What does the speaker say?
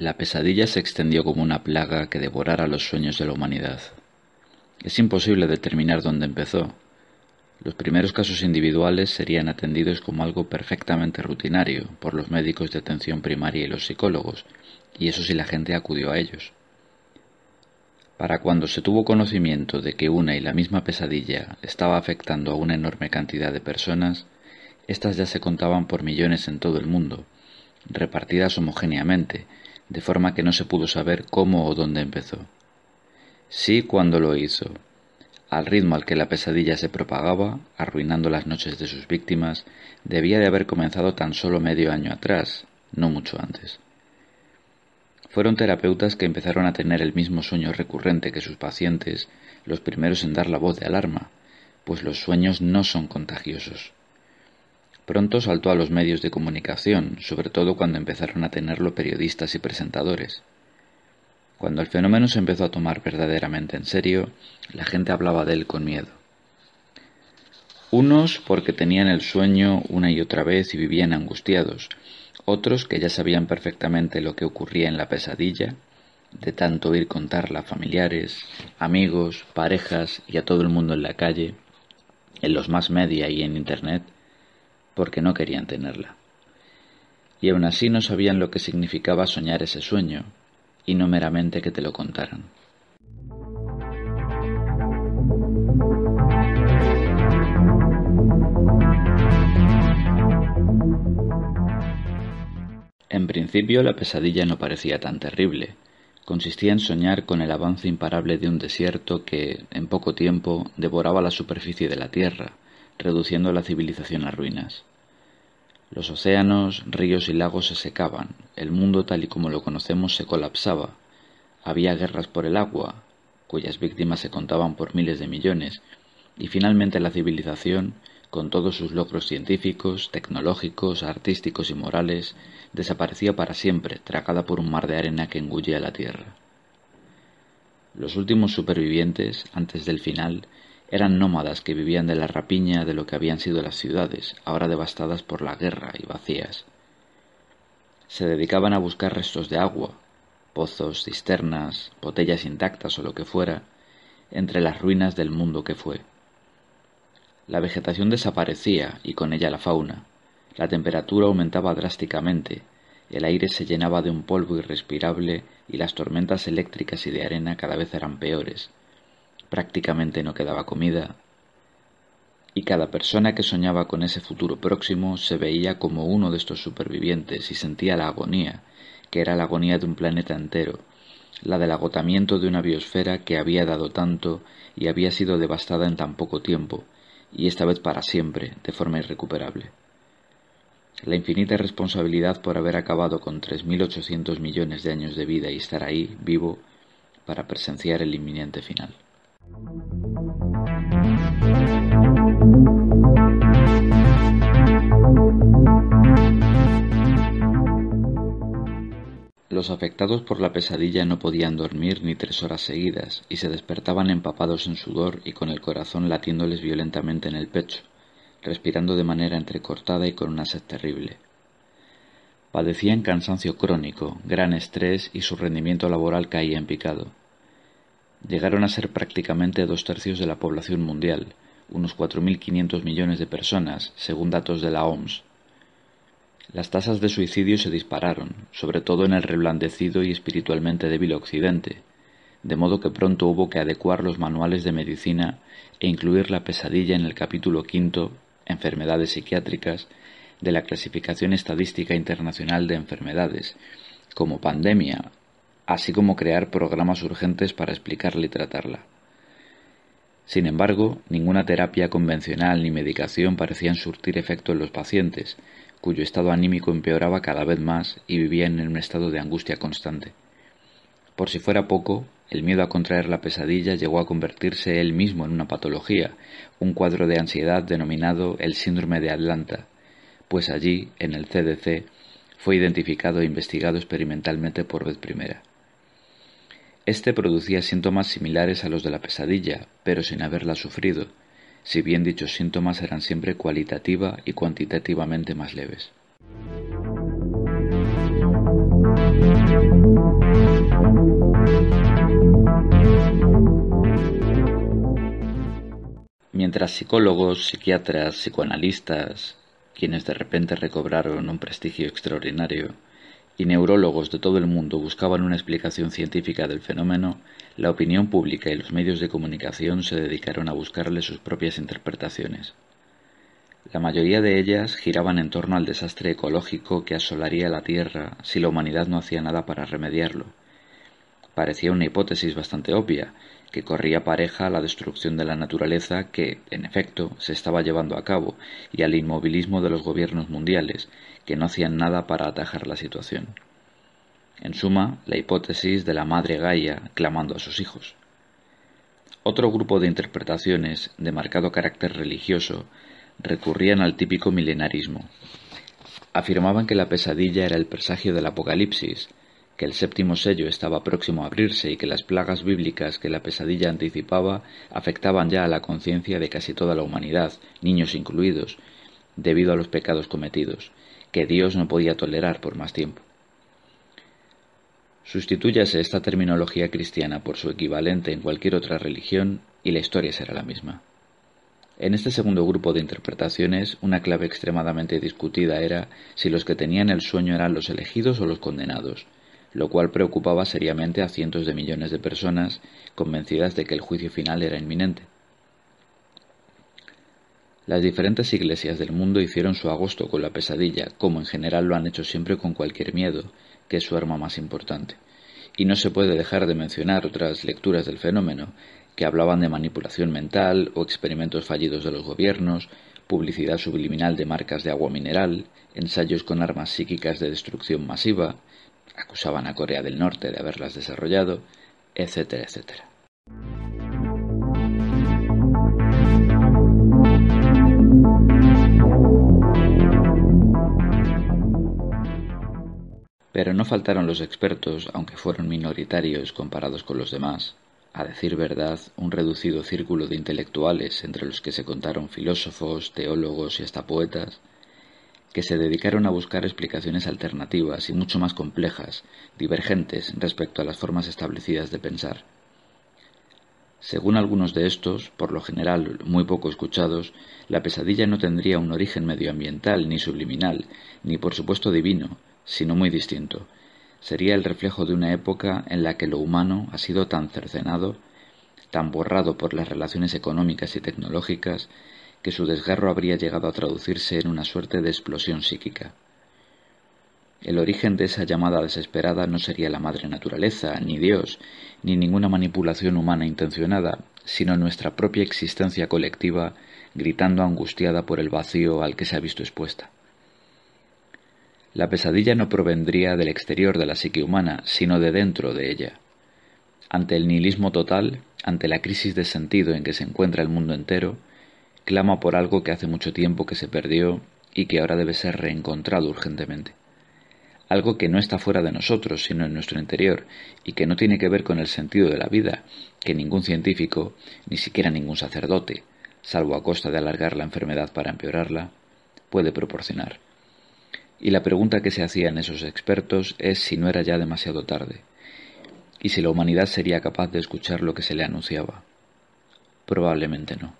La pesadilla se extendió como una plaga que devorara los sueños de la humanidad. Es imposible determinar dónde empezó. Los primeros casos individuales serían atendidos como algo perfectamente rutinario por los médicos de atención primaria y los psicólogos, y eso si la gente acudió a ellos. Para cuando se tuvo conocimiento de que una y la misma pesadilla estaba afectando a una enorme cantidad de personas, éstas ya se contaban por millones en todo el mundo, repartidas homogéneamente, de forma que no se pudo saber cómo o dónde empezó. Sí cuando lo hizo. Al ritmo al que la pesadilla se propagaba, arruinando las noches de sus víctimas, debía de haber comenzado tan solo medio año atrás, no mucho antes. Fueron terapeutas que empezaron a tener el mismo sueño recurrente que sus pacientes, los primeros en dar la voz de alarma, pues los sueños no son contagiosos. Pronto saltó a los medios de comunicación, sobre todo cuando empezaron a tenerlo periodistas y presentadores. Cuando el fenómeno se empezó a tomar verdaderamente en serio, la gente hablaba de él con miedo. Unos porque tenían el sueño una y otra vez y vivían angustiados, otros que ya sabían perfectamente lo que ocurría en la pesadilla, de tanto oír contarla a familiares, amigos, parejas y a todo el mundo en la calle, en los más media y en Internet, porque no querían tenerla. Y aún así no sabían lo que significaba soñar ese sueño, y no meramente que te lo contaran. En principio la pesadilla no parecía tan terrible. Consistía en soñar con el avance imparable de un desierto que, en poco tiempo, devoraba la superficie de la Tierra, reduciendo la civilización a ruinas. Los océanos, ríos y lagos se secaban, el mundo tal y como lo conocemos se colapsaba, había guerras por el agua, cuyas víctimas se contaban por miles de millones, y finalmente la civilización, con todos sus logros científicos, tecnológicos, artísticos y morales, desaparecía para siempre, tragada por un mar de arena que engullía la tierra. Los últimos supervivientes, antes del final, eran nómadas que vivían de la rapiña de lo que habían sido las ciudades, ahora devastadas por la guerra y vacías. Se dedicaban a buscar restos de agua, pozos, cisternas, botellas intactas o lo que fuera, entre las ruinas del mundo que fue. La vegetación desaparecía y con ella la fauna. La temperatura aumentaba drásticamente, el aire se llenaba de un polvo irrespirable y las tormentas eléctricas y de arena cada vez eran peores prácticamente no quedaba comida, y cada persona que soñaba con ese futuro próximo se veía como uno de estos supervivientes y sentía la agonía, que era la agonía de un planeta entero, la del agotamiento de una biosfera que había dado tanto y había sido devastada en tan poco tiempo, y esta vez para siempre, de forma irrecuperable. La infinita responsabilidad por haber acabado con tres mil ochocientos millones de años de vida y estar ahí, vivo, para presenciar el inminente final. Los afectados por la pesadilla no podían dormir ni tres horas seguidas y se despertaban empapados en sudor y con el corazón latiéndoles violentamente en el pecho, respirando de manera entrecortada y con una sed terrible. Padecían cansancio crónico, gran estrés y su rendimiento laboral caía en picado llegaron a ser prácticamente dos tercios de la población mundial, unos 4.500 millones de personas, según datos de la OMS. Las tasas de suicidio se dispararon, sobre todo en el reblandecido y espiritualmente débil Occidente, de modo que pronto hubo que adecuar los manuales de medicina e incluir la pesadilla en el capítulo quinto, Enfermedades psiquiátricas, de la Clasificación Estadística Internacional de Enfermedades, como pandemia así como crear programas urgentes para explicarla y tratarla. Sin embargo, ninguna terapia convencional ni medicación parecían surtir efecto en los pacientes, cuyo estado anímico empeoraba cada vez más y vivían en un estado de angustia constante. Por si fuera poco, el miedo a contraer la pesadilla llegó a convertirse él mismo en una patología, un cuadro de ansiedad denominado el síndrome de Atlanta, pues allí, en el CDC, fue identificado e investigado experimentalmente por vez primera. Este producía síntomas similares a los de la pesadilla, pero sin haberla sufrido, si bien dichos síntomas eran siempre cualitativa y cuantitativamente más leves. Mientras psicólogos, psiquiatras, psicoanalistas, quienes de repente recobraron un prestigio extraordinario, y neurólogos de todo el mundo buscaban una explicación científica del fenómeno, la opinión pública y los medios de comunicación se dedicaron a buscarle sus propias interpretaciones. La mayoría de ellas giraban en torno al desastre ecológico que asolaría la Tierra si la humanidad no hacía nada para remediarlo. Parecía una hipótesis bastante obvia, que corría pareja a la destrucción de la naturaleza que, en efecto, se estaba llevando a cabo y al inmovilismo de los gobiernos mundiales, que no hacían nada para atajar la situación. En suma, la hipótesis de la madre Gaia clamando a sus hijos. Otro grupo de interpretaciones, de marcado carácter religioso, recurrían al típico milenarismo. Afirmaban que la pesadilla era el presagio del Apocalipsis, que el séptimo sello estaba próximo a abrirse y que las plagas bíblicas que la pesadilla anticipaba afectaban ya a la conciencia de casi toda la humanidad, niños incluidos, debido a los pecados cometidos, que Dios no podía tolerar por más tiempo. Sustitúyase esta terminología cristiana por su equivalente en cualquier otra religión y la historia será la misma. En este segundo grupo de interpretaciones, una clave extremadamente discutida era si los que tenían el sueño eran los elegidos o los condenados, lo cual preocupaba seriamente a cientos de millones de personas convencidas de que el juicio final era inminente. Las diferentes iglesias del mundo hicieron su agosto con la pesadilla, como en general lo han hecho siempre con cualquier miedo, que es su arma más importante. Y no se puede dejar de mencionar otras lecturas del fenómeno, que hablaban de manipulación mental o experimentos fallidos de los gobiernos, publicidad subliminal de marcas de agua mineral, ensayos con armas psíquicas de destrucción masiva, acusaban a Corea del Norte de haberlas desarrollado, etcétera, etcétera. Pero no faltaron los expertos, aunque fueron minoritarios comparados con los demás, a decir verdad, un reducido círculo de intelectuales, entre los que se contaron filósofos, teólogos y hasta poetas, que se dedicaron a buscar explicaciones alternativas y mucho más complejas, divergentes respecto a las formas establecidas de pensar. Según algunos de estos, por lo general muy poco escuchados, la pesadilla no tendría un origen medioambiental ni subliminal, ni por supuesto divino, sino muy distinto. Sería el reflejo de una época en la que lo humano ha sido tan cercenado, tan borrado por las relaciones económicas y tecnológicas, que su desgarro habría llegado a traducirse en una suerte de explosión psíquica. El origen de esa llamada desesperada no sería la madre naturaleza, ni Dios, ni ninguna manipulación humana intencionada, sino nuestra propia existencia colectiva gritando angustiada por el vacío al que se ha visto expuesta. La pesadilla no provendría del exterior de la psique humana, sino de dentro de ella. Ante el nihilismo total, ante la crisis de sentido en que se encuentra el mundo entero, clama por algo que hace mucho tiempo que se perdió y que ahora debe ser reencontrado urgentemente. Algo que no está fuera de nosotros, sino en nuestro interior, y que no tiene que ver con el sentido de la vida, que ningún científico, ni siquiera ningún sacerdote, salvo a costa de alargar la enfermedad para empeorarla, puede proporcionar. Y la pregunta que se hacían esos expertos es si no era ya demasiado tarde, y si la humanidad sería capaz de escuchar lo que se le anunciaba. Probablemente no.